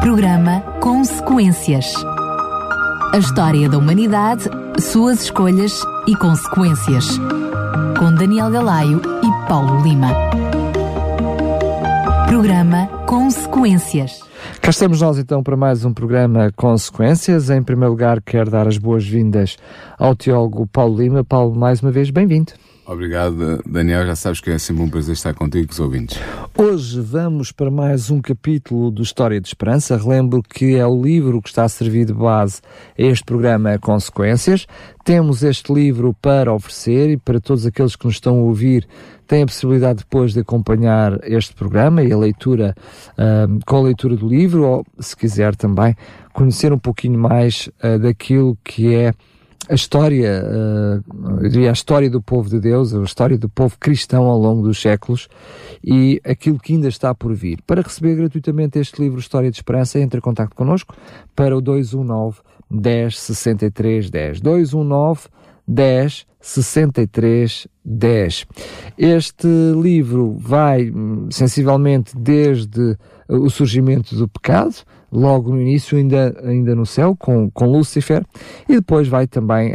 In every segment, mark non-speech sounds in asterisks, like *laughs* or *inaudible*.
Programa Consequências. A história da humanidade, suas escolhas e consequências. Com Daniel Galaio e Paulo Lima. Programa Consequências. Cá estamos nós então para mais um programa Consequências. Em primeiro lugar, quero dar as boas-vindas ao teólogo Paulo Lima. Paulo, mais uma vez, bem-vindo. Obrigado, Daniel. Já sabes que é sempre um prazer estar contigo com os ouvintes. Hoje vamos para mais um capítulo do História de Esperança. Relembro que é o livro que está a servir de base a este programa Consequências. Temos este livro para oferecer e para todos aqueles que nos estão a ouvir têm a possibilidade depois de acompanhar este programa e a leitura uh, com a leitura do livro ou, se quiser também, conhecer um pouquinho mais uh, daquilo que é a história, uh, eu diria a história do povo de Deus, a história do povo cristão ao longo dos séculos e aquilo que ainda está por vir. Para receber gratuitamente este livro História de Esperança, entre em contato connosco para o 219 10 63 10. 219 10 63 10. Este livro vai sensivelmente desde o surgimento do pecado, logo no início, ainda, ainda no céu, com, com Lúcifer, e depois vai também,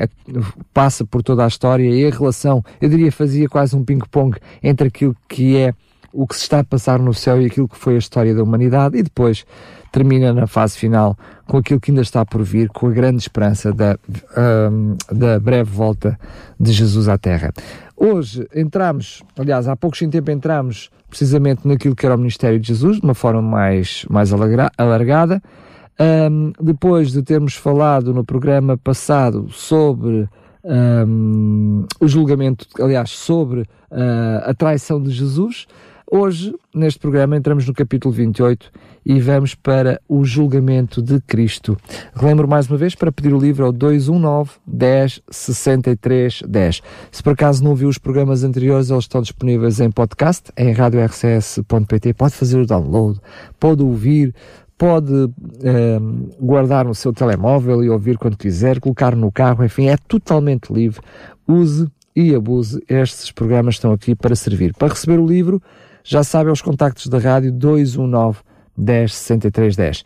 passa por toda a história e a relação, eu diria, fazia quase um ping-pong entre aquilo que é o que se está a passar no céu e aquilo que foi a história da humanidade, e depois termina na fase final com aquilo que ainda está por vir, com a grande esperança da, um, da breve volta de Jesus à Terra. Hoje entramos, aliás, há pouco tempo entramos precisamente naquilo que era o ministério de Jesus, de uma forma mais, mais alargada. Um, depois de termos falado no programa passado sobre um, o julgamento, aliás, sobre uh, a traição de Jesus, hoje, neste programa, entramos no capítulo 28 e vamos para o julgamento de Cristo. Relembro mais uma vez para pedir o livro ao 219 10 63 10. Se por acaso não viu os programas anteriores, eles estão disponíveis em podcast, em radiorcs.pt. Pode fazer o download, pode ouvir, pode eh, guardar no seu telemóvel e ouvir quando quiser, colocar no carro, enfim, é totalmente livre. Use e abuse. Estes programas estão aqui para servir. Para receber o livro, já sabe, os contactos da rádio 219 10 63 10.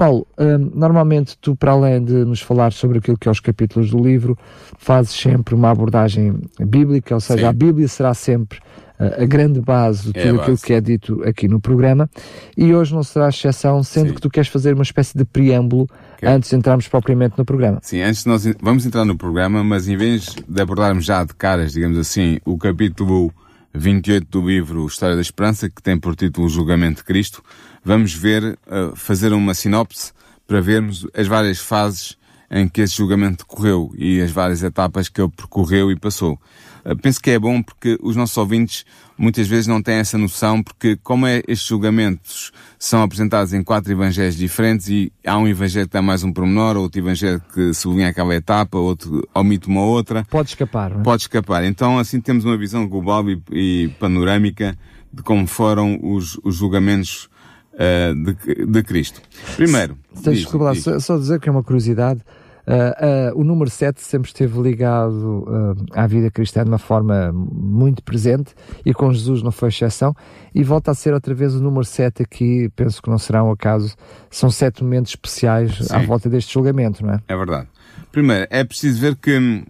Paulo, hum, normalmente tu, para além de nos falar sobre aquilo que é os capítulos do livro, fazes sempre uma abordagem bíblica, ou seja, Sim. a Bíblia será sempre uh, a grande base de é tudo é aquilo que é dito aqui no programa, e hoje não será exceção, sendo Sim. que tu queres fazer uma espécie de preâmbulo okay. antes de entrarmos propriamente no programa. Sim, antes nós vamos entrar no programa, mas em vez de abordarmos já de caras, digamos assim, o capítulo 28 do livro História da Esperança, que tem por título Julgamento de Cristo, vamos ver, uh, fazer uma sinopse para vermos as várias fases em que esse julgamento decorreu e as várias etapas que ele percorreu e passou. Uh, penso que é bom porque os nossos ouvintes muitas vezes não têm essa noção, porque como é, estes julgamentos são apresentados em quatro evangelhos diferentes e há um evangelho que dá mais um pormenor, outro evangelho que sublinha aquela etapa, outro omite uma outra. Pode escapar, não é? Pode escapar. Então assim temos uma visão global e, e panorâmica de como foram os, os julgamentos uh, de, de Cristo. Primeiro. Diz, diz. Só, só dizer que é uma curiosidade. Uh, uh, o número 7 sempre esteve ligado uh, à vida cristã de uma forma muito presente e com Jesus não foi exceção. E volta a ser outra vez o número 7 aqui, penso que não será um acaso. São sete momentos especiais Sim. à volta deste julgamento, não é? É verdade. Primeiro, é preciso ver que hum,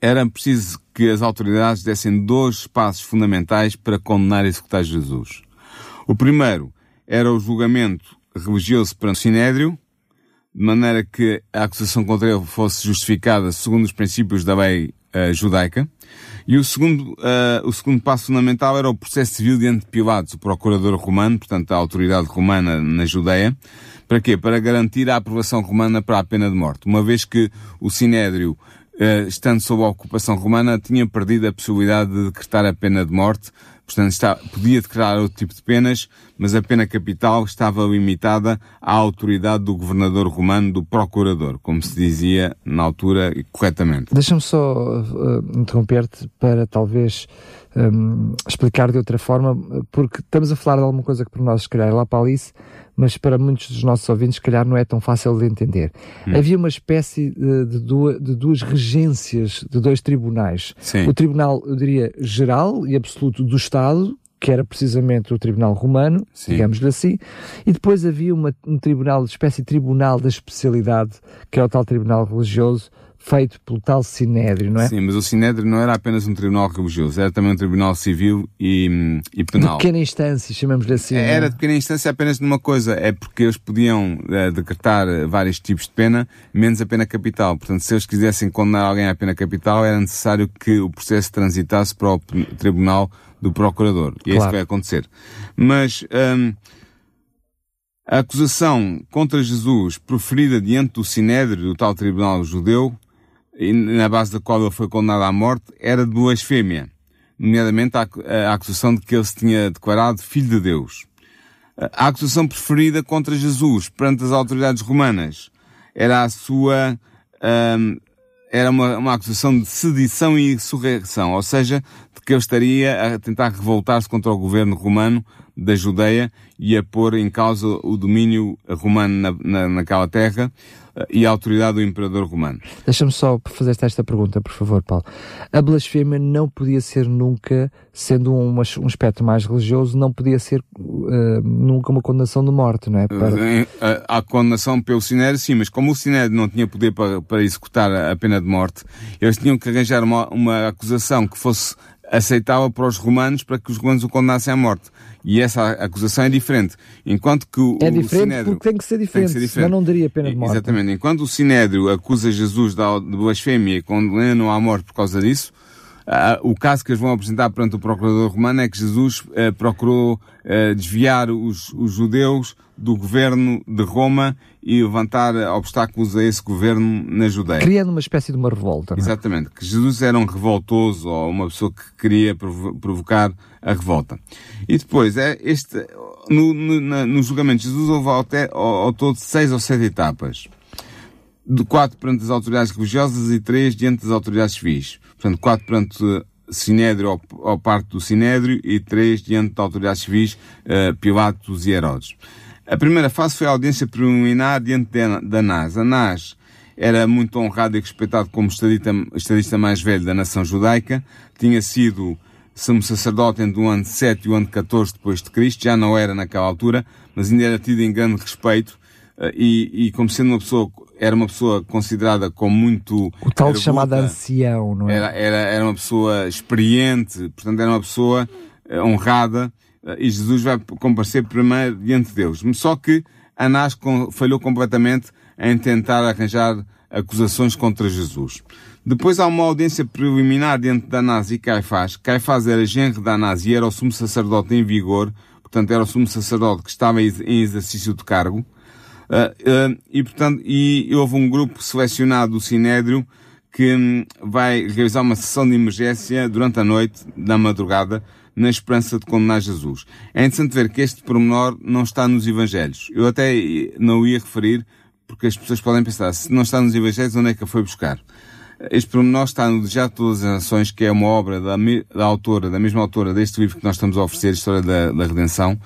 era preciso que as autoridades dessem dois passos fundamentais para condenar e executar Jesus. O primeiro era o julgamento religioso perante o Sinédrio, de maneira que a acusação contra ele fosse justificada segundo os princípios da lei uh, judaica. E o segundo, uh, o segundo passo fundamental era o processo civil diante de Pilatos, o procurador romano, portanto a autoridade romana na Judeia. Para quê? Para garantir a aprovação romana para a pena de morte. Uma vez que o Sinédrio, uh, estando sob a ocupação romana, tinha perdido a possibilidade de decretar a pena de morte, Portanto, está, podia declarar outro tipo de penas, mas a pena capital estava limitada à autoridade do governador romano, do procurador, como se dizia na altura corretamente. Deixa-me só uh, interromper-te para talvez um, explicar de outra forma, porque estamos a falar de alguma coisa que para nós, se calhar, é lá para Alice, mas para muitos dos nossos ouvintes, se calhar, não é tão fácil de entender. Hum. Havia uma espécie de, de, duas, de, duas, regências, de dois tribunais. Sim. O Tribunal, eu diria, Geral e Absoluto do Estado, que era precisamente o Tribunal Romano, digamos-lhe assim, e depois havia uma, um tribunal, uma espécie de tribunal da especialidade, que é o tal Tribunal Religioso, feito pelo tal Sinédrio, não é? Sim, mas o Sinédrio não era apenas um tribunal religioso, era também um tribunal civil e, e penal. De pequena instância, chamamos-lhe assim. É? Era de pequena instância apenas numa coisa, é porque eles podiam uh, decretar vários tipos de pena, menos a pena capital. Portanto, se eles quisessem condenar alguém à pena capital, era necessário que o processo transitasse para o tribunal do procurador. E é isso que vai acontecer. Mas, um, a acusação contra Jesus proferida diante do Sinédrio do tal tribunal judeu na base da qual ele foi condenado à morte, era de blasfémia, nomeadamente a, a acusação de que ele se tinha declarado filho de Deus. A acusação preferida contra Jesus perante as autoridades romanas era a sua, um, era uma, uma acusação de sedição e insurreição, ou seja, de que ele estaria a tentar revoltar-se contra o governo romano da Judeia e a pôr em causa o domínio romano na, na, naquela terra e a autoridade do imperador romano. Deixa-me só fazer esta pergunta, por favor, Paulo. A blasfémia não podia ser nunca, sendo um, um aspecto mais religioso, não podia ser uh, nunca uma condenação de morte, não é? Para... A, a, condenação pelo Sinédrio, sim, mas como o Sinédrio não tinha poder para, para executar a pena de morte, eles tinham que arranjar uma, uma acusação que fosse aceitável para os romanos para que os romanos o condenassem à morte. E essa acusação é diferente. Enquanto que o, é diferente o Sinédrio, porque tem que ser diferente, tem que ser diferente. senão não daria pena de morte. Exatamente. Enquanto o Sinédrio acusa Jesus de blasfémia e condena-o à morte por causa disso, Uh, o caso que eles vão apresentar perante o Procurador Romano é que Jesus uh, procurou uh, desviar os, os, judeus do governo de Roma e levantar obstáculos a esse governo na Judeia. Criando uma espécie de uma revolta. Não é? Exatamente. Que Jesus era um revoltoso ou uma pessoa que queria provo provocar a revolta. E depois, é este, no, no, no julgamento de Jesus houve ao, ao, ao todo seis ou sete etapas de quatro perante as autoridades religiosas e três diante das autoridades civis. Portanto, quatro perante Sinédrio ou, ou parte do Sinédrio e três diante de autoridades civis, uh, Pilatos e Herodes. A primeira fase foi a audiência preliminar diante de, de Anás. Anás era muito honrado e respeitado como estadista, estadista mais velho da nação judaica, tinha sido sumo sacerdote entre o ano 7 e o ano 14 depois de Cristo, já não era naquela altura, mas ainda era tido em grande respeito, eh, e, e como sendo uma pessoa era uma pessoa considerada como muito. O tal erguta, chamado ancião, não é? Era, era, era uma pessoa experiente, portanto, era uma pessoa uh, honrada, e Jesus vai comparecer primeiro diante de Deus. Só que Anás falhou completamente em tentar arranjar acusações contra Jesus. Depois há uma audiência preliminar diante de Anás e Caifás. Caifás era genro de Anás e era o sumo sacerdote em vigor, portanto era o sumo sacerdote que estava em exercício de cargo. Uh, uh, e, portanto, e houve um grupo selecionado do Sinédrio que um, vai realizar uma sessão de emergência durante a noite, na madrugada, na esperança de condenar Jesus. É interessante ver que este pormenor não está nos Evangelhos. Eu até não o ia referir, porque as pessoas podem pensar, se não está nos Evangelhos, onde é que a foi buscar? Este pormenor está no Já Todas as Nações, que é uma obra da, da autora, da mesma autora deste livro que nós estamos a oferecer, História da, da Redenção,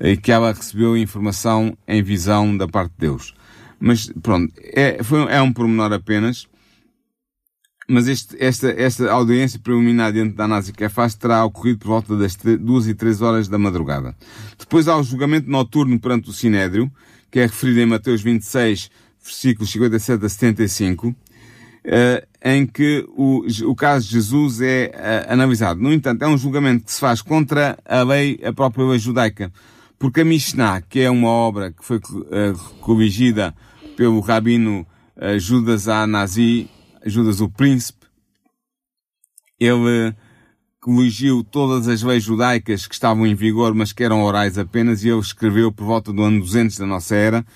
e que ela recebeu informação em visão da parte de Deus. Mas pronto, é, foi, é um pormenor apenas. Mas este, esta, esta audiência preliminar diante da e Kefaz terá ocorrido por volta das 2 e 3 horas da madrugada. Depois há o julgamento noturno perante o Sinédrio, que é referido em Mateus 26, versículos 57 a 75, uh, em que o, o caso de Jesus é uh, analisado. No entanto, é um julgamento que se faz contra a lei, a própria lei judaica. Porque a Mishnah, que é uma obra que foi uh, corrigida pelo rabino Judas Anazi, Judas o Príncipe, ele corrigiu todas as leis judaicas que estavam em vigor, mas que eram orais apenas, e ele escreveu por volta do ano 200 da nossa era.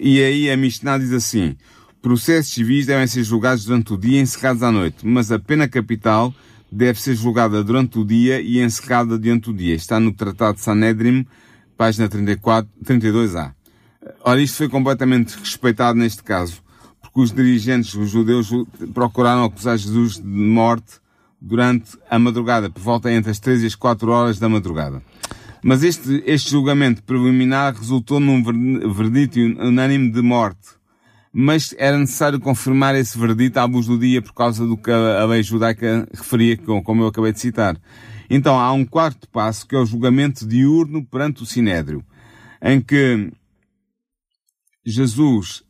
E aí a Mishnah diz assim, processos civis devem ser julgados durante o dia e encerrados à noite, mas a pena capital deve ser julgada durante o dia e encerrada durante o dia. Está no Tratado de Sanedrim, página 34, 32A. Ora, isto foi completamente respeitado neste caso, porque os dirigentes, os judeus, procuraram acusar Jesus de morte durante a madrugada, por volta entre as 3 e as 4 horas da madrugada. Mas este, este julgamento preliminar resultou num verdito unânime de morte. Mas era necessário confirmar esse verdito à luz do dia por causa do que a lei judaica referia, como eu acabei de citar. Então há um quarto passo que é o julgamento diurno perante o Sinédrio, em que Jesus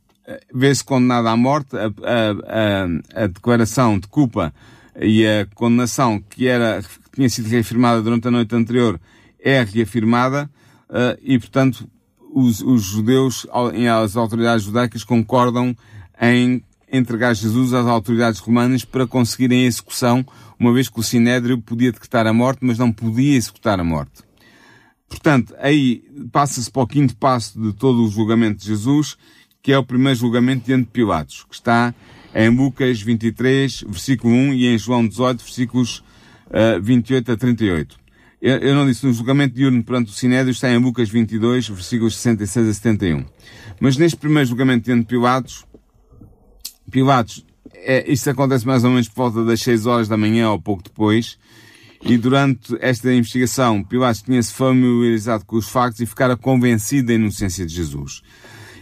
vê-se condenado à morte, a, a, a, a, declaração de culpa e a condenação que era, que tinha sido reafirmada durante a noite anterior é reafirmada, uh, e portanto os, os judeus, as autoridades judaicas concordam em entregar Jesus às autoridades romanas para conseguirem a execução, uma vez que o Sinédrio podia decretar a morte, mas não podia executar a morte. Portanto, aí passa-se para o quinto passo de todo o julgamento de Jesus, que é o primeiro julgamento diante de Pilatos, que está em Lucas 23, versículo 1 e em João 18, versículos uh, 28 a 38. Eu, eu não disse no julgamento diurno perante o Sinédrio, está em Lucas 22, versículos 66 a 71. Mas neste primeiro julgamento diante de Pilatos, Pilatos, é, isto acontece mais ou menos por volta das 6 horas da manhã ou pouco depois, e durante esta investigação, Pilatos tinha-se familiarizado com os factos e ficara convencido da inocência de Jesus.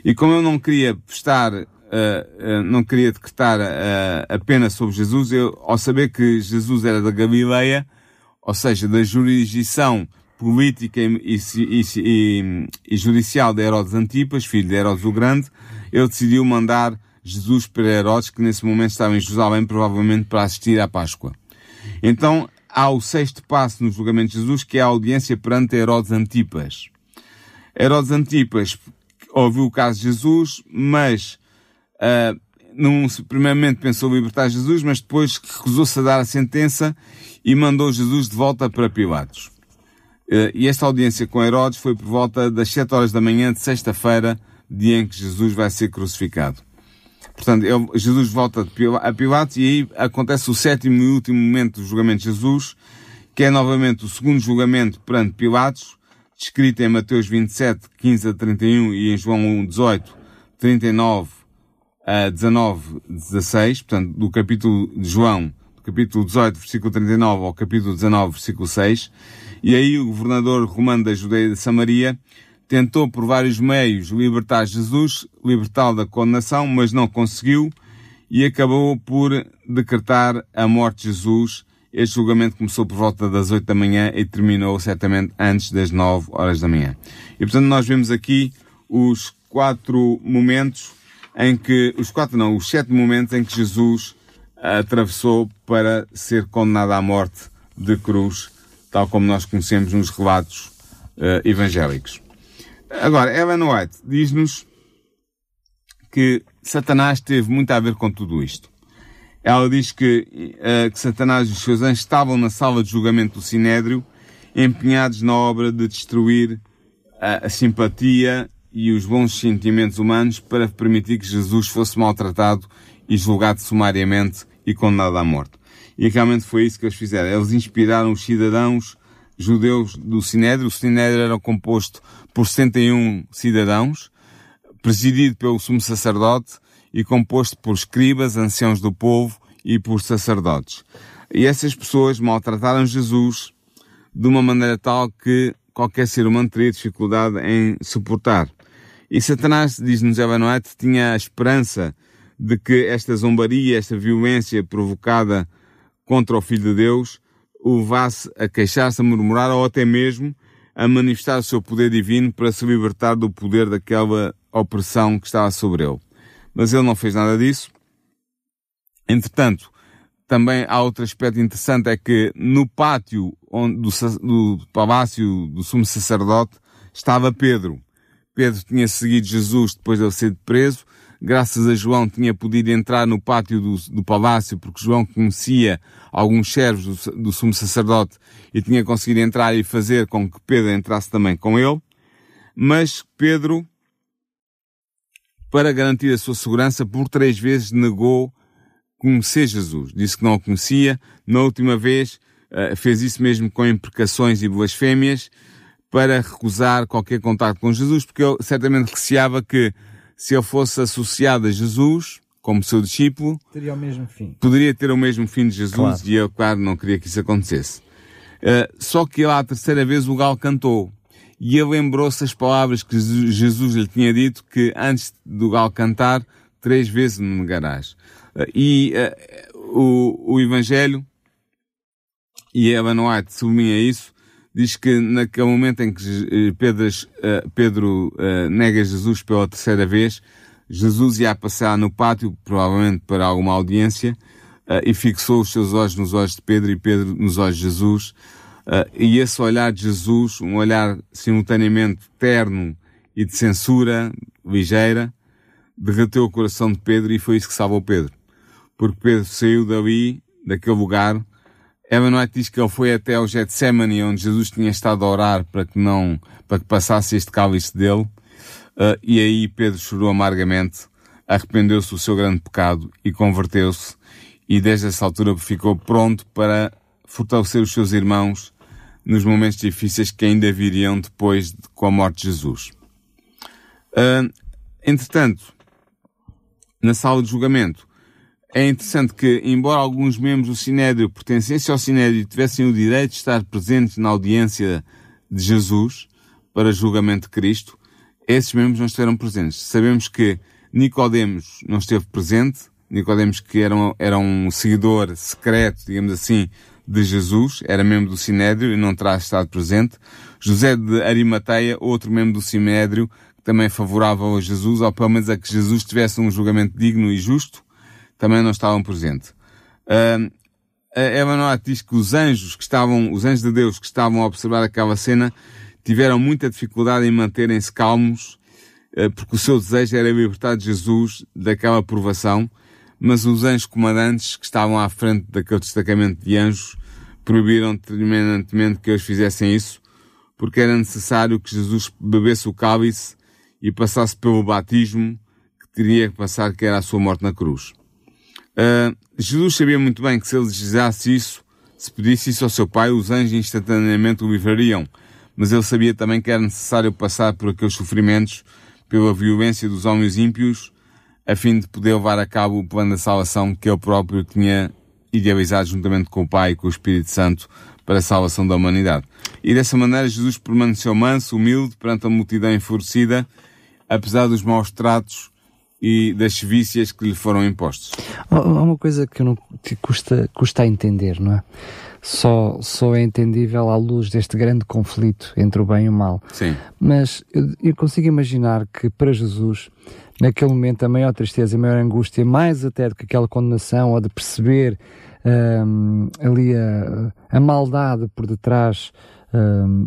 E como eu não queria prestar, uh, uh, não queria decretar uh, a pena sobre Jesus, eu, ao saber que Jesus era da Galileia, ou seja, da jurisdição política e, e, e, e, judicial de Herodes Antipas, filho de Herodes o Grande, ele decidiu mandar Jesus para Herodes, que nesse momento estava em Jerusalém, provavelmente para assistir à Páscoa. Então, há o sexto passo no julgamento de Jesus, que é a audiência perante Herodes Antipas. Herodes Antipas ouviu o caso de Jesus, mas uh, num, primeiramente pensou libertar Jesus, mas depois recusou-se a dar a sentença e mandou Jesus de volta para Pilatos. Uh, e esta audiência com Herodes foi por volta das sete horas da manhã de sexta-feira, dia em que Jesus vai ser crucificado. Portanto, ele, Jesus volta a Pilatos e aí acontece o sétimo e último momento do julgamento de Jesus, que é novamente o segundo julgamento perante Pilatos, descrito em Mateus 27, 15 a 31 e em João 1, 18, 39 a 19, 16, portanto, do capítulo de João, do capítulo 18, versículo 39 ao capítulo 19, versículo 6, e aí o governador romano da Judeia de Samaria tentou por vários meios libertar Jesus, libertá-lo da condenação, mas não conseguiu e acabou por decretar a morte de Jesus. Este julgamento começou por volta das 8 da manhã e terminou certamente antes das 9 horas da manhã. E portanto nós vemos aqui os quatro momentos em que, os quatro não, os sete momentos em que Jesus atravessou para ser condenado à morte de cruz, tal como nós conhecemos nos relatos uh, evangélicos. Agora, Ellen White diz-nos que Satanás teve muito a ver com tudo isto. Ela diz que, uh, que Satanás e os seus anjos estavam na sala de julgamento do Sinédrio, empenhados na obra de destruir a, a simpatia e os bons sentimentos humanos para permitir que Jesus fosse maltratado e julgado sumariamente e condenado à morte. E realmente foi isso que eles fizeram. Eles inspiraram os cidadãos judeus do Sinédrio. O Sinédrio era composto por 71 cidadãos, presidido pelo sumo sacerdote e composto por escribas, anciãos do povo e por sacerdotes. E essas pessoas maltrataram Jesus de uma maneira tal que qualquer ser humano teria dificuldade em suportar. E Satanás, diz-nos White, tinha a esperança de que esta zombaria, esta violência provocada contra o Filho de Deus, o levasse a queixar-se, a murmurar ou até mesmo a manifestar o seu poder divino para se libertar do poder daquela opressão que estava sobre ele. Mas ele não fez nada disso. Entretanto, também há outro aspecto interessante, é que no pátio onde, do, do palácio do sumo sacerdote estava Pedro. Pedro tinha seguido Jesus depois de ele ser preso graças a João, tinha podido entrar no pátio do, do palácio, porque João conhecia alguns servos do, do sumo sacerdote e tinha conseguido entrar e fazer com que Pedro entrasse também com ele. Mas Pedro, para garantir a sua segurança, por três vezes negou conhecer Jesus. Disse que não o conhecia. Na última vez, eh, fez isso mesmo com imprecações e blasfémias para recusar qualquer contato com Jesus, porque ele certamente receava que se ele fosse associado a Jesus, como seu discípulo, teria o mesmo fim. Poderia ter o mesmo fim de Jesus claro. e eu, claro, não queria que isso acontecesse. Uh, só que lá a terceira vez o galo cantou. E ele lembrou-se as palavras que Jesus lhe tinha dito que antes do galo cantar, três vezes me negarás. Uh, e uh, o, o Evangelho e Evan White sublinha isso, diz que naquele momento em que eh, Pedro, uh, Pedro uh, nega Jesus pela terceira vez, Jesus ia passar no pátio, provavelmente para alguma audiência, e fixou os seus olhos nos olhos de Pedro e Pedro nos olhos de Jesus. E esse olhar de Jesus, um olhar simultaneamente terno e de censura ligeira, derreteu o coração de Pedro e foi isso que salvou Pedro. Porque Pedro saiu dali, daquele lugar, White diz que ele foi até ao Getsemane, onde Jesus tinha estado a orar para que não, para que passasse este cálice dele. Uh, e aí Pedro chorou amargamente, arrependeu-se do seu grande pecado e converteu-se. E desde essa altura ficou pronto para fortalecer os seus irmãos nos momentos difíceis que ainda viriam depois de, com a morte de Jesus. Uh, entretanto, na sala de julgamento, é interessante que, embora alguns membros do Sinédrio pertencessem ao Sinédrio tivessem o direito de estar presentes na audiência de Jesus para julgamento de Cristo, esses membros não estiveram presentes. Sabemos que Nicodemos não esteve presente, Nicodemos que era um, era um seguidor secreto, digamos assim, de Jesus, era membro do Sinédrio e não terá estado presente. José de Arimateia, outro membro do Sinédrio, também favorável a Jesus, ou pelo menos a que Jesus tivesse um julgamento digno e justo, também não estavam presentes. Uh, a Emanuel diz que os anjos que estavam, os anjos de Deus que estavam a observar aquela cena, tiveram muita dificuldade em manterem-se calmos, uh, porque o seu desejo era libertar Jesus daquela provação, mas os anjos comandantes que estavam à frente daquele destacamento de anjos proibiram terminantemente que eles fizessem isso, porque era necessário que Jesus bebesse o cálice e passasse pelo batismo que teria que passar, que era a sua morte na cruz. Uh, Jesus sabia muito bem que se ele desejasse isso, se pedisse isso ao seu pai, os anjos instantaneamente o livrariam. Mas ele sabia também que era necessário passar por aqueles sofrimentos, pela violência dos homens ímpios, a fim de poder levar a cabo o plano da salvação que ele próprio tinha idealizado juntamente com o Pai e com o Espírito Santo para a salvação da humanidade. E dessa maneira Jesus permaneceu manso, humilde, perante a multidão enfurecida, apesar dos maus tratos e das vícias que lhe foram impostos. Há uma coisa que, não, que custa, custa a entender, não é? Só, só é entendível à luz deste grande conflito entre o bem e o mal. Sim. Mas eu, eu consigo imaginar que para Jesus, naquele momento, a maior tristeza, a maior angústia, mais até do que aquela condenação ou de perceber um, ali a, a maldade por detrás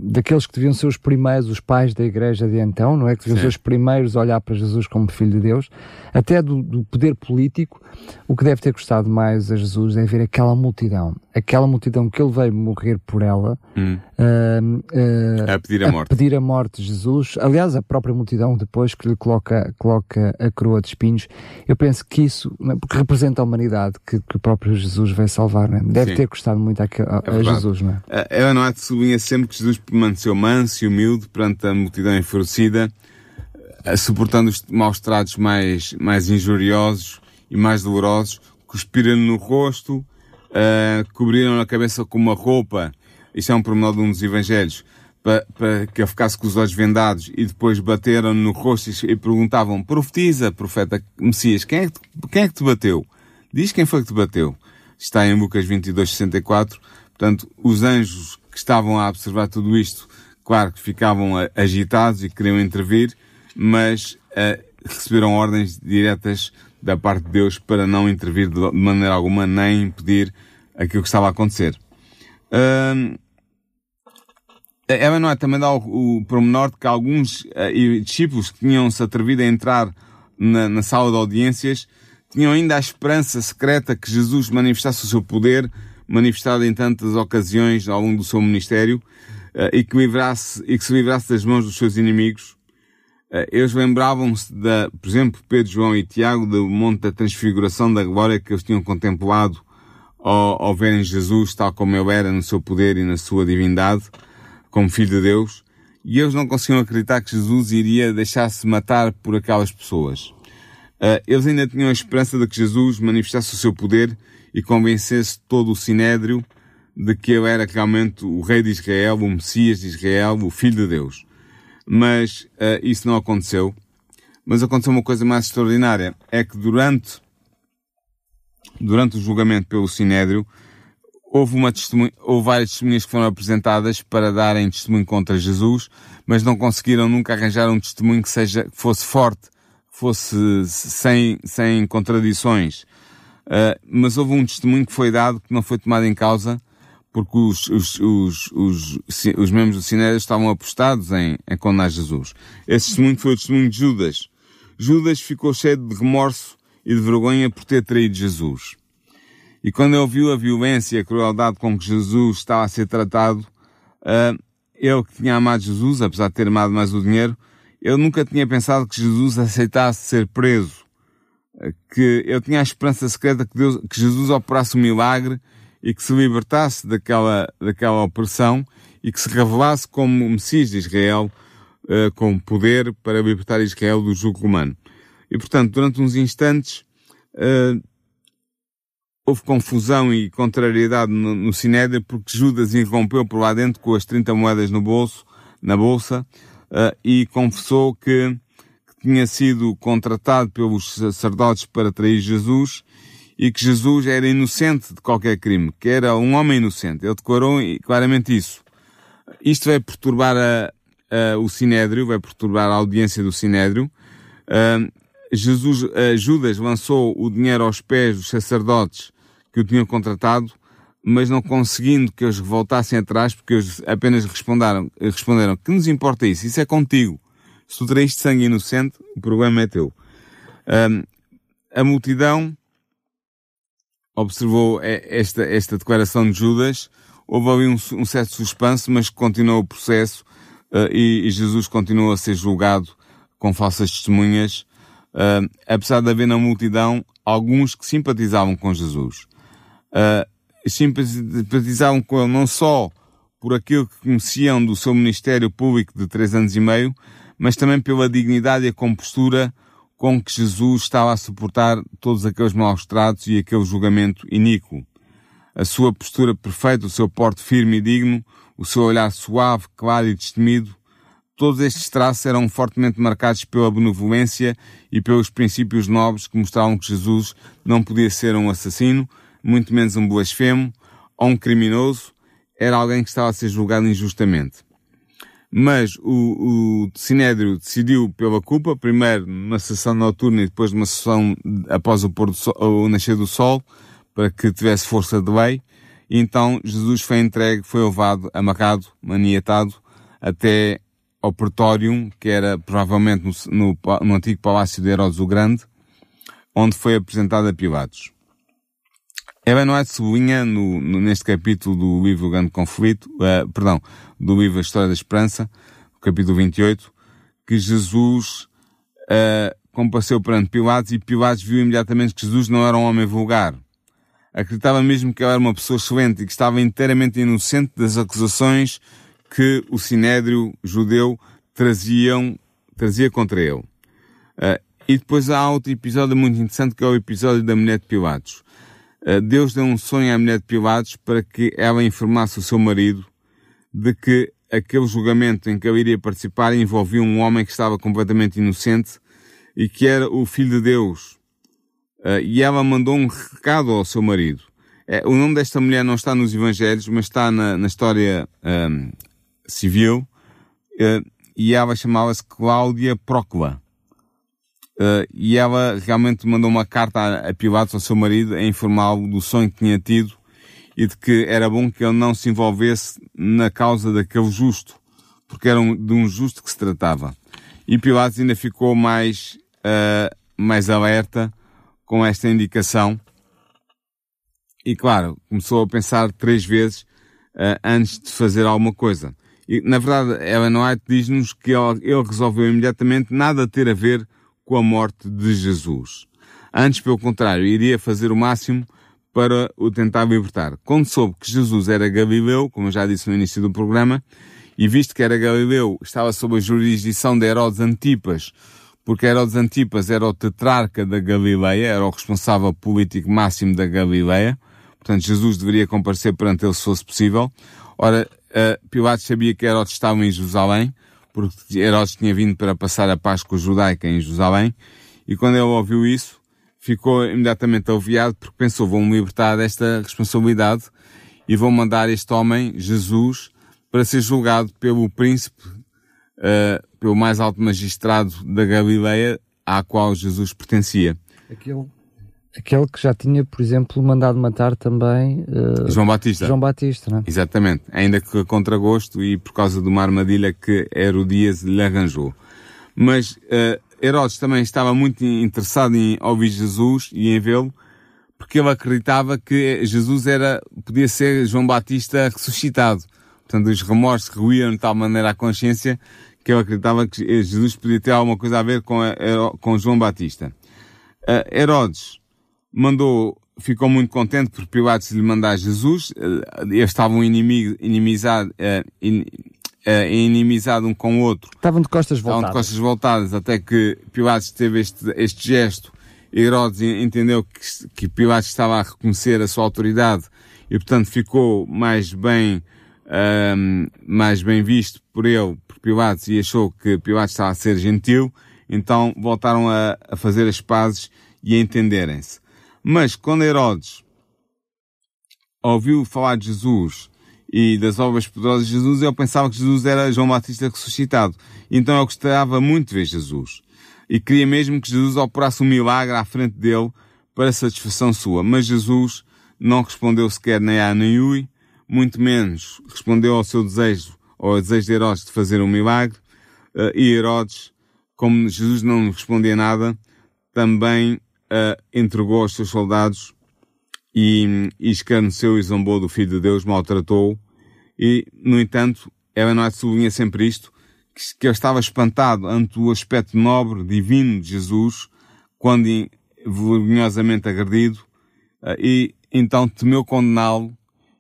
daqueles que deviam ser os primeiros, os pais da igreja de então, não é? Que deviam Sim. ser os primeiros a olhar para Jesus como Filho de Deus, até do, do, poder político, o que deve ter custado mais a Jesus é ver aquela multidão, aquela multidão que ele veio morrer por ela, hum. uh, uh, a pedir a, a morte. pedir a morte de Jesus. Aliás, a própria multidão depois que lhe coloca, coloca a coroa de espinhos. Eu penso que isso, é? porque representa a humanidade que, que o próprio Jesus veio salvar, é? deve Sim. ter custado muito a, a, a é Jesus, não é? Ela não há de sublinhar sempre que Jesus permaneceu manso e humilde perante a multidão enfurecida, eh, suportando os maus tratos mais, mais injuriosos e mais dolorosos, cuspiram no rosto, uh, cobriram a cabeça com uma roupa, isto é um pormenor de um dos evangelhos, para, para que ele ficasse com os olhos vendados e depois bateram no rosto e perguntavam, profetiza, profeta Messias, quem é que, quem é que te bateu? Diz quem foi que te bateu. Está em Lucas 22, 64. Portanto, os anjos que estavam a observar tudo isto, claro que ficavam agitados e queriam intervir, mas uh, receberam ordens diretas da parte de Deus para não intervir de maneira alguma, nem impedir aquilo que estava a acontecer. Uh, Ela também dá o, o promenor de que alguns uh, discípulos que tinham-se atrevido a entrar na, na, sala de audiências tinham ainda a esperança secreta que Jesus manifestasse o seu poder manifestado em tantas ocasiões ao longo do seu ministério, uh, e, que livrasse, e que se livrasse das mãos dos seus inimigos. Uh, eles lembravam-se, por exemplo, Pedro, João e Tiago, do monte da transfiguração da glória que eles tinham contemplado ao, ao verem Jesus tal como ele era no seu poder e na sua divindade, como Filho de Deus, e eles não conseguiam acreditar que Jesus iria deixar-se matar por aquelas pessoas. Uh, eles ainda tinham a esperança de que Jesus manifestasse o seu poder e convencesse todo o Sinédrio de que ele era realmente o rei de Israel, o Messias de Israel, o Filho de Deus. Mas uh, isso não aconteceu. Mas aconteceu uma coisa mais extraordinária. É que durante, durante o julgamento pelo Sinédrio, houve, uma houve várias testemunhas que foram apresentadas para darem testemunho contra Jesus, mas não conseguiram nunca arranjar um testemunho que seja, que fosse forte, fosse sem, sem contradições. Uh, mas houve um testemunho que foi dado que não foi tomado em causa, porque os, os, os, os, os membros do Sinédrio estavam apostados em, em condenar Jesus. Esse testemunho foi o testemunho de Judas. Judas ficou cheio de remorso e de vergonha por ter traído Jesus. E quando ele viu a violência e a crueldade com que Jesus estava a ser tratado, uh, ele que tinha amado Jesus, apesar de ter amado mais o dinheiro, ele nunca tinha pensado que Jesus aceitasse ser preso. Que ele tinha a esperança secreta que, Deus, que Jesus operasse um milagre e que se libertasse daquela, daquela opressão e que se revelasse como o Messias de Israel, uh, com poder para libertar Israel do jugo romano. E portanto, durante uns instantes, uh, houve confusão e contrariedade no, no Sinédrio porque Judas irrompeu por lá dentro com as 30 moedas no bolso, na bolsa, uh, e confessou que, tinha sido contratado pelos sacerdotes para trair Jesus e que Jesus era inocente de qualquer crime, que era um homem inocente. Ele declarou claramente isso. Isto vai perturbar a, a, o Sinédrio, vai perturbar a audiência do Sinédrio. Uh, Jesus, uh, Judas lançou o dinheiro aos pés dos sacerdotes que o tinham contratado, mas não conseguindo que eles voltassem atrás, porque eles apenas responderam, responderam que nos importa isso, isso é contigo. Se tu traíste sangue inocente, o problema é teu. Um, a multidão observou esta, esta declaração de Judas, houve ali um, um certo suspense, mas continuou o processo uh, e, e, Jesus continuou a ser julgado com falsas testemunhas, uh, apesar de haver na multidão alguns que simpatizavam com Jesus. Uh, simpatizavam com ele não só por aquilo que conheciam do seu ministério público de três anos e meio, mas também pela dignidade e a compostura com que Jesus estava a suportar todos aqueles maus tratos e aquele julgamento iníquo. A sua postura perfeita, o seu porte firme e digno, o seu olhar suave, claro e destemido, todos estes traços eram fortemente marcados pela benevolência e pelos princípios nobres que mostravam que Jesus não podia ser um assassino, muito menos um blasfemo ou um criminoso, era alguém que estava a ser julgado injustamente. Mas o, o Sinédrio decidiu pela culpa, primeiro numa sessão noturna e depois numa sessão após o, pôr do sol, o nascer do sol, para que tivesse força de lei. E então Jesus foi entregue, foi levado, amarrado, maniatado, até ao Pretório, que era provavelmente no, no, no antigo palácio de Herodes o Grande, onde foi apresentado a Pilatos. Ellen White sublinha no, no, neste capítulo do livro Grande Conflito, uh, perdão, do livro A História da Esperança, capítulo 28, que Jesus uh, compareceu perante Pilatos e Pilatos viu imediatamente que Jesus não era um homem vulgar. Acreditava mesmo que ele era uma pessoa excelente e que estava inteiramente inocente das acusações que o sinédrio judeu traziam, trazia contra ele. Uh, e depois há outro episódio muito interessante que é o episódio da mulher de Pilatos. Eh, Deus deu um sonho à mulher de Pilatos para que ela informasse o seu marido de que aquele julgamento em que ele iria participar envolvia um homem que estava completamente inocente e que era o Filho de Deus. Eh, e ela mandou um recado ao seu marido. Eh, o nome desta mulher não está nos Evangelhos, mas está na, na história um, civil. e ela chamava-se Cláudia Procla. Uh, e ela realmente mandou uma carta a, a Pilatos, ao seu marido, a informá-lo do sonho que tinha tido e de que era bom que ele não se envolvesse na causa daquele justo, porque era um, de um justo que se tratava. E Pilatos ainda ficou mais, uh, mais alerta com esta indicação. E claro, começou a pensar três vezes uh, antes de fazer alguma coisa. E, na verdade, Ellen White diz-nos que ele, ele resolveu imediatamente nada ter a ver com a morte de Jesus. Antes, pelo contrário, iria fazer o máximo para o tentar libertar. Quando soube que Jesus era Galileu, como eu já disse no início do programa, e visto que era Galileu, estava sob a jurisdição de Herodes Antipas, porque Herodes Antipas era o tetrarca da Galileia, era o responsável político máximo da Galileia, portanto Jesus deveria comparecer perante ele se fosse possível. Ora, uh, Pilatos sabia que Herodes estava em Jerusalém, porque Herodes tinha vindo para passar a Páscoa judaica em Jerusalém, e quando ele ouviu isso, ficou imediatamente aliviado porque pensou, vou-me libertar desta responsabilidade, e vão mandar este homem, Jesus, para ser julgado pelo príncipe, uh, pelo mais alto magistrado da Galileia, à qual Jesus pertencia. Aquele, aquele que já tinha, por exemplo, mandado matar também uh, João Batista. João Batista, não é? Exatamente. Ainda que contra gosto e por causa de uma armadilha que Herodias lhe arranjou. Mas uh, Herodes também estava muito interessado em ouvir Jesus e em vê-lo, porque ele acreditava que Jesus era, podia ser João Batista ressuscitado. Portanto, os remorsos ruíam de tal maneira a consciência que eu acreditava que Jesus podia ter alguma coisa a ver com, a, com João Batista. Uh, Herodes mandou, ficou muito contente por Pilatos lhe mandar Jesus. Uh, eles estavam inimigo, inimizado, uh, in, uh, inimizado um com o outro. Estavam de costas voltadas. Estavam de costas voltadas, até que Pilatos teve este, este gesto. Herodes entendeu que, que Pilatos estava a reconhecer a sua autoridade e, portanto, ficou mais bem um, mais bem visto por ele, por Pilatos, e achou que Pilatos estava a ser gentil, então voltaram a, a fazer as pazes e a entenderem-se. Mas quando Herodes ouviu falar de Jesus e das obras poderosas de Jesus, ele pensava que Jesus era João Batista ressuscitado. Então ele gostava muito de ver Jesus. E queria mesmo que Jesus operasse um milagre à frente dele para satisfação sua. Mas Jesus não respondeu sequer nem a nem ui, muito menos respondeu ao seu desejo, ao desejo de Herodes de fazer um milagre, uh, e Herodes, como Jesus não respondia nada, também uh, entregou aos seus soldados e, e escarneceu e zombou do Filho de Deus, maltratou-o, e, no entanto, Ellen White sublinha sempre isto, que, que ele estava espantado ante o aspecto nobre, divino de Jesus, quando vergonhosamente agredido, uh, e então temeu condená-lo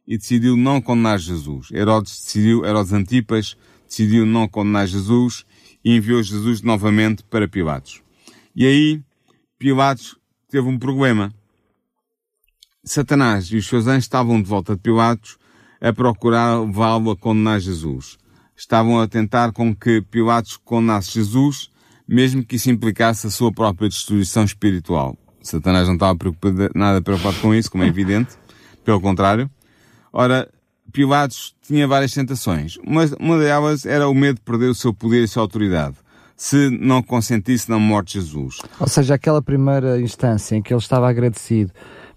e decidiu não condenar Jesus. Herodes decidiu, Herodes Antipas decidiu não condenar Jesus e enviou Jesus novamente para Pilatos. E aí, Pilatos teve um problema. Satanás e os seus anjos estavam de volta de Pilatos a procurar levá-lo a condenar Jesus. Estavam a tentar com que Pilatos condenasse Jesus, mesmo que isso implicasse a sua própria destruição espiritual. Satanás não estava preocupado, nada preocupado com isso, como é evidente. *laughs* Pelo contrário, Ora, Pilatos tinha várias tentações. Uma, uma delas era o medo de perder o seu poder e a sua autoridade, se não consentisse na morte de Jesus. Ou seja, aquela primeira instância em que ele estava agradecido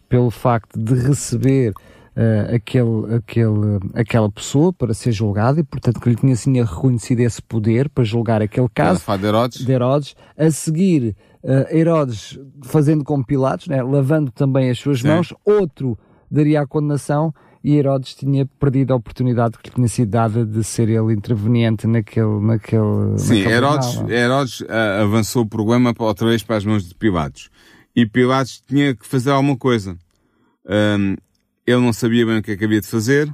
pelo facto de receber uh, aquele, aquele, aquela pessoa para ser julgada e, portanto, que lhe tinha assim reconhecido esse poder para julgar aquele caso de Herodes. de Herodes. A seguir, uh, Herodes fazendo com Pilatos, né, lavando também as suas Sim. mãos, outro daria a condenação e Herodes tinha perdido a oportunidade que lhe tinha sido dada de ser ele interveniente naquele. naquele Sim, naquele Herodes, Herodes uh, avançou o problema outra vez para as mãos de Pilatos. E Pilatos tinha que fazer alguma coisa. Um, ele não sabia bem o que é que havia de fazer,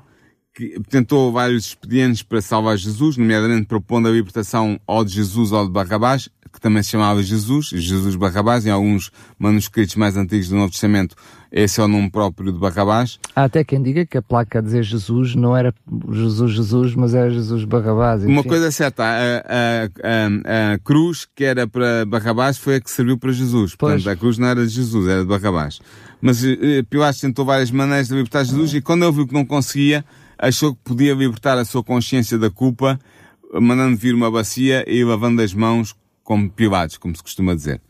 que, tentou vários expedientes para salvar Jesus, nomeadamente propondo a libertação ou de Jesus ou de Barrabás, que também se chamava Jesus, Jesus Barrabás, em alguns manuscritos mais antigos do Novo Testamento, esse é o nome próprio de Barrabás. Há até quem diga que a placa a dizer Jesus não era Jesus, Jesus, mas era Jesus Barrabás. Enfim. Uma coisa é certa, a, a, a, a, cruz que era para Barrabás foi a que serviu para Jesus. Pois. Portanto, a cruz não era de Jesus, era de Barrabás. Mas eh, Pilatos tentou várias maneiras de libertar Jesus e quando ele viu que não conseguia, achou que podia libertar a sua consciência da culpa, mandando vir uma bacia e lavando as mãos como Pilatos, como se costuma dizer.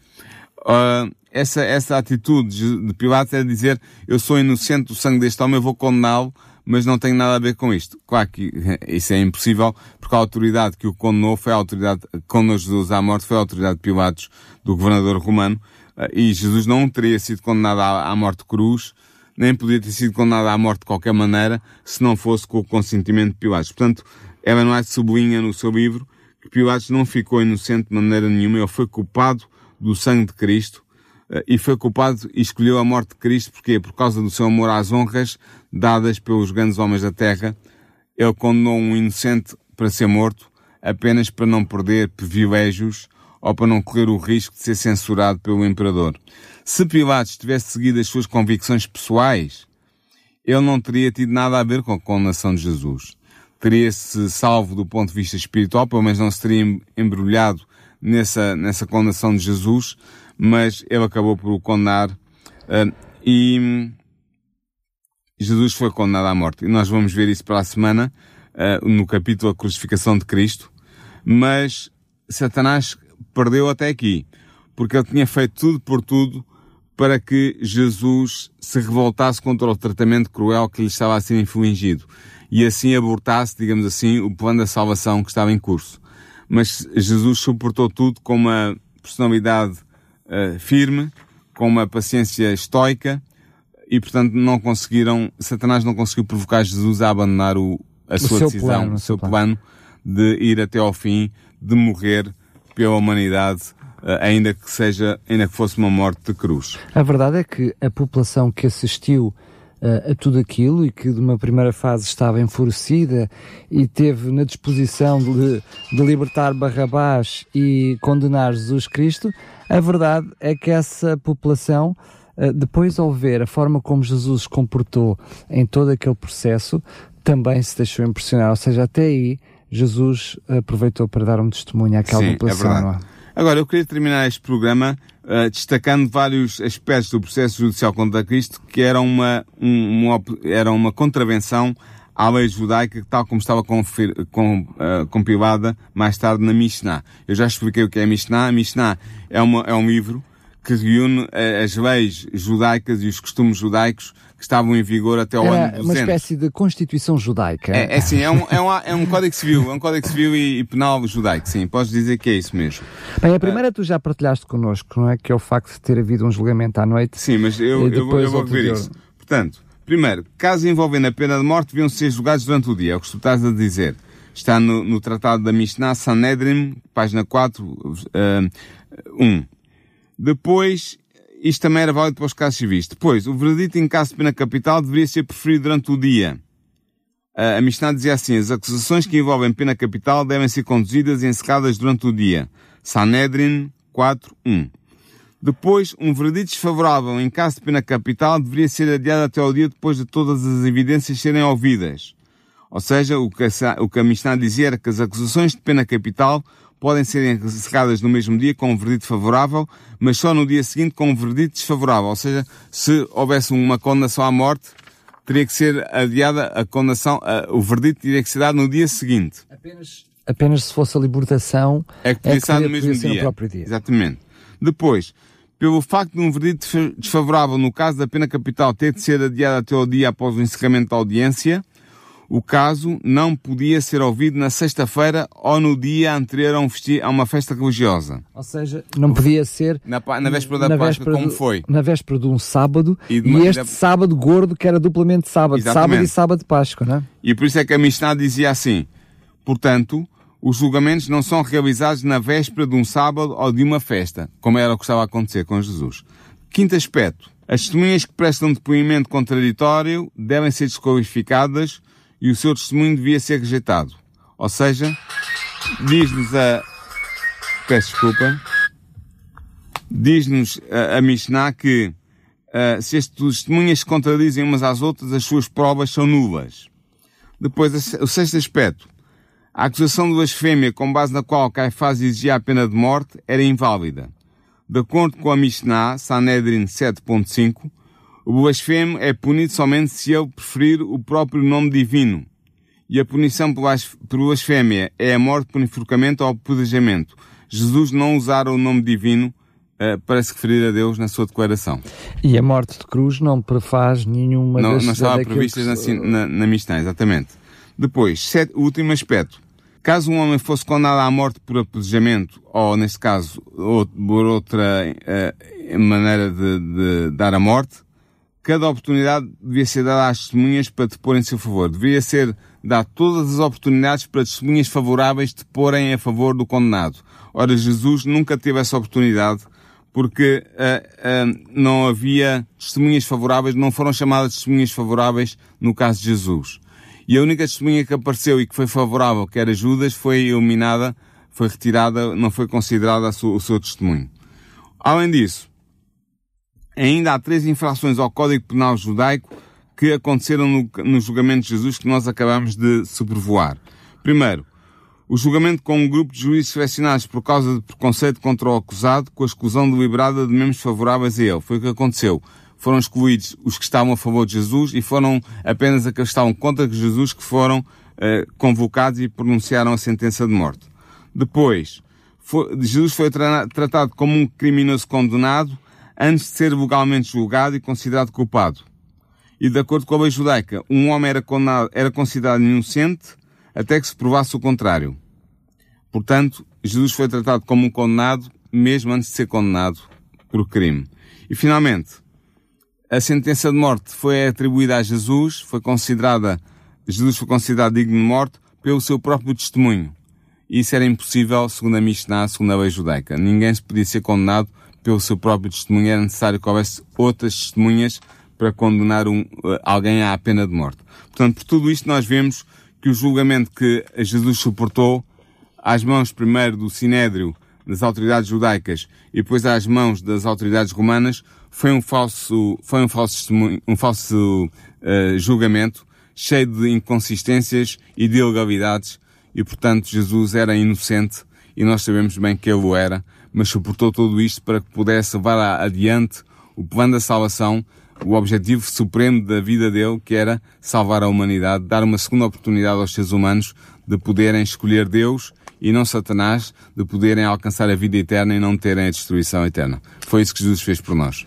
Uh, essa, essa atitude de Pilatos é dizer, eu sou inocente do sangue deste homem, eu vou condená-lo, mas não tenho nada a ver com isto. Claro que isso é impossível, porque a autoridade que o condenou foi a autoridade, condenou Jesus à morte, foi a autoridade de Pilatos, do governador romano, ah, e Jesus não teria sido condenado à, morte de cruz, nem podia ter sido condenado à morte de qualquer maneira, se não fosse com o consentimento de Pilatos. Portanto, Ellen White sublinha no seu livro que Pilatos não ficou inocente de maneira nenhuma, ele foi culpado do sangue de Cristo eh, e foi culpado e escolheu a morte de Cristo. Porque por causa do seu amor às honras dadas pelos grandes homens da terra, ele condenou um inocente para ser morto apenas para não perder privilégios ou para não correr o risco de ser censurado pelo imperador. Se Pilatos tivesse seguido as suas convicções pessoais, ele não teria tido nada a ver com a condenação de Jesus teria-se salvo do ponto de vista espiritual, pelo menos não se teria embrulhado nessa, nessa condenação de Jesus, mas ele acabou por o condenar. Uh, e Jesus foi condenado à morte. E nós vamos ver isso para a semana, uh, no capítulo A Crucificação de Cristo. Mas Satanás perdeu até aqui, porque ele tinha feito tudo por tudo para que Jesus se revoltasse contra o tratamento cruel que lhe estava a ser infligido e assim abortasse, digamos assim, o plano da salvação que estava em curso. Mas Jesus suportou tudo com uma personalidade uh, firme, com uma paciência estoica e, portanto, não conseguiram, Satanás não conseguiu provocar Jesus a abandonar o, a o sua decisão, plano, o seu plano. plano de ir até ao fim, de morrer pela humanidade ainda que seja, ainda que fosse uma morte de cruz. A verdade é que a população que assistiu a tudo aquilo e que de uma primeira fase estava enfurecida e teve na disposição de, de libertar Barrabás e condenar Jesus Cristo, a verdade é que essa população uh, depois ao ver a forma como Jesus se comportou em todo aquele processo, também se deixou impressionar. Ou seja, até aí Jesus aproveitou para dar um testemunho àquela Sim, é população. É Agora, eu queria terminar este programa uh, destacando vários aspectos do processo judicial contra Cristo que era uma, um, uma, era uma contravenção à lei judaica, tal como estava confir, com, uh, compilada mais tarde na Mishnah. Eu já expliquei o que é Mishnah. A Mishnah é, uma, é um livro que reúne uh, as leis judaicas e os costumes judaicos que estavam em vigor até ao Era ano 200. uma espécie de constituição judaica. É, é sim, é um, é, um, é um código civil, é um código civil e, e, penal judaico, sim, podes dizer que é isso mesmo. Bem, a primeira tu já partilhaste connosco, não é? Que é o facto de ter havido um julgamento à noite. Sim, mas eu, eu, vou, eu vou ver isso. Portanto, primeiro, casos envolvendo a pena de morte deviam ser julgados durante o dia, é o que tu estás a dizer. Está no, no Tratado da Mishnah, Sanedrim, página 4, uh, 1. Depois, isto também era válido para os casos civis. Depois, o veredito em caso de pena capital deveria ser preferido durante o dia. A Mishnah dizia assim, as acusações que envolvem pena capital devem ser conduzidas e encerradas durante o dia. Sanedrin 4.1. Depois, um veredito desfavorável em caso de pena capital deveria ser adiado até ao dia depois de todas as evidências serem ouvidas. Ou seja, o que a, o que a Mishnah dizia era que as acusações de pena capital podem ser encerradas no mesmo dia com um verdito favorável, mas só no dia seguinte com um verdito desfavorável. Ou seja, se houvesse uma condenação à morte, teria que ser adiada a condenação, a, o verdito teria que ser dado no dia seguinte. Apenas, apenas se fosse a libertação é que podia, é que podia, no mesmo dia. No dia. Exatamente. Depois, pelo facto de um verdito desfavorável no caso da pena capital ter de ser adiado até o dia após o encerramento da audiência, o caso não podia ser ouvido na sexta-feira ou no dia anterior a, um uma festa religiosa. Ou seja, não podia ser na, na véspera da na Páscoa, véspera como do, foi. Na véspera de um sábado e, uma, e este da... sábado gordo que era duplamente sábado, Exatamente. sábado e sábado de Páscoa, não é? E por isso é que a Mishnah dizia assim, portanto, os julgamentos não são realizados na véspera de um sábado ou de uma festa, como era o que estava a acontecer com Jesus. Quinto aspecto. As testemunhas que prestam depoimento contraditório devem ser desqualificadas e o seu testemunho devia ser rejeitado. Ou seja, diz-nos a. Peço desculpa. Diz-nos a, a Mishnah que uh, se as testemunhas se contradizem umas às outras, as suas provas são nulas. Depois, o sexto aspecto. A acusação do blasfémia com base na qual Caifás exigia a pena de morte era inválida. De acordo com a Mishnah, Sanedrin 7.5, o blasfemo é punido somente se ele preferir o próprio nome divino. E a punição por blasfémia é a morte por enforcamento ou apedrejamento. Jesus não usara o nome divino uh, para se referir a Deus na sua declaração. E a morte de cruz não prefaz nenhuma não, das Não estava prevista que... na, na, Mishnah, exatamente. Depois, sete, o último aspecto. Caso um homem fosse condenado à morte por apedrejamento, ou neste caso, ou, por outra uh, maneira de, de dar a morte, cada oportunidade devia ser dada às testemunhas para depor em seu favor. Devia ser dar todas as oportunidades para testemunhas favoráveis deporem a favor do condenado. Ora, Jesus nunca teve essa oportunidade porque uh, uh, não havia testemunhas favoráveis, não foram chamadas testemunhas favoráveis no caso de Jesus. E a única testemunha que apareceu e que foi favorável, que era Judas, foi eliminada, foi retirada, não foi considerada o seu testemunho. Além disso, ainda há três infrações ao Código Penal Judaico que aconteceram no, no julgamento de Jesus que nós acabamos de sobrevoar. Primeiro, o julgamento com um grupo de juízes selecionados por causa de preconceito contra o acusado, com a exclusão deliberada de membros favoráveis a ele. Foi o que aconteceu. foram excluídos os que estavam a favor de Jesus e foram apenas aqueles que estavam contra Jesus que foram eh, convocados e pronunciaram a sentença de morte. Depois, foi, Jesus foi tra tratado como um criminoso condenado antes de ser legalmente julgado e considerado culpado. E de acordo com a lei judaica, um homem era, condenado, era considerado inocente até que se provasse o contrário. Portanto, Jesus foi tratado como um condenado mesmo antes de ser condenado por crime. E finalmente, a sentença de morte foi atribuída a Jesus, foi considerada, Jesus foi considerado digno de morte pelo seu próprio testemunho. Isso era impossível, segundo a Mishnah, segundo a lei judaica. Ninguém se podia ser condenado pelo seu próprio testemunho, era necessário que houvesse outras testemunhas para condenar um, alguém à pena de morte. Portanto, por tudo isto nós vemos que o julgamento que Jesus suportou às mãos primeiro do Sinédrio, das autoridades judaicas e depois às mãos das autoridades romanas foi um falso, foi um falso, um falso uh, julgamento cheio de inconsistências e de ilegalidades e portanto Jesus era inocente e nós sabemos bem que ele o era, mas suportou tudo isto para que pudesse levar adiante o plano da salvação, o objetivo supremo da vida dele, que era salvar a humanidade, dar uma segunda oportunidade aos seres humanos de poderem escolher Deus e não Satanás, de poderem alcançar a vida eterna e não terem a destruição eterna. Foi isso que Jesus fez por nós.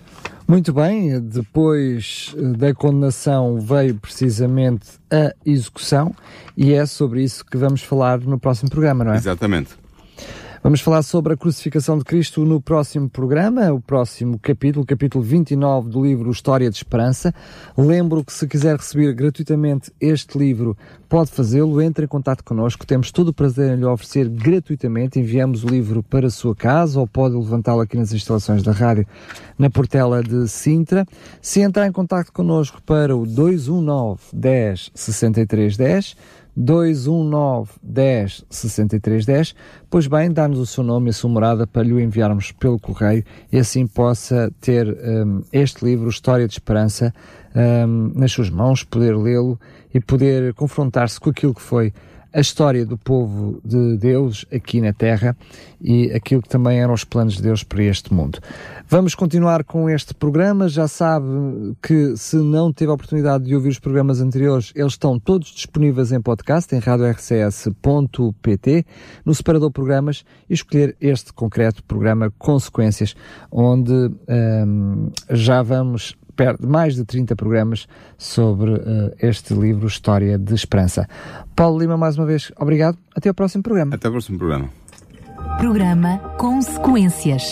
Muito bem, depois eh, da condenação veio precisamente a execução e é sobre isso que vamos falar no próximo programa, não é? Exatamente. Vamos falar sobre a crucificação de Cristo no próximo programa, o próximo capítulo, capítulo 29 do livro História de Esperança. Lembro que se quiser receber gratuitamente este livro, pode fazê-lo, entre em contato connosco, temos todo o prazer em lhe oferecer gratuitamente, enviamos o livro para a sua casa ou pode levantá-lo aqui nas instalações da rádio na Portela de Sintra. Se entrar em contato connosco para o 219 10 63 10, 219 10 63 10. Pois bem, dá-nos o seu nome e a sua morada para lhe enviarmos pelo correio e assim possa ter um, este livro, História de Esperança, um, nas suas mãos, poder lê-lo e poder confrontar-se com aquilo que foi a história do povo de Deus aqui na Terra e aquilo que também eram os planos de Deus para este mundo. Vamos continuar com este programa. Já sabe que se não teve a oportunidade de ouvir os programas anteriores, eles estão todos disponíveis em podcast em radiorcs.pt, no separador programas e escolher este concreto programa Consequências, onde hum, já vamos perto mais de 30 programas sobre uh, este livro História de Esperança. Paulo Lima, mais uma vez, obrigado. Até ao próximo programa. Até ao próximo programa. Programa Consequências.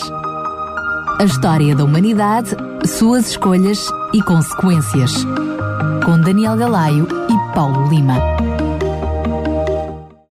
A história da humanidade, suas escolhas e consequências. Com Daniel Galaio e Paulo Lima.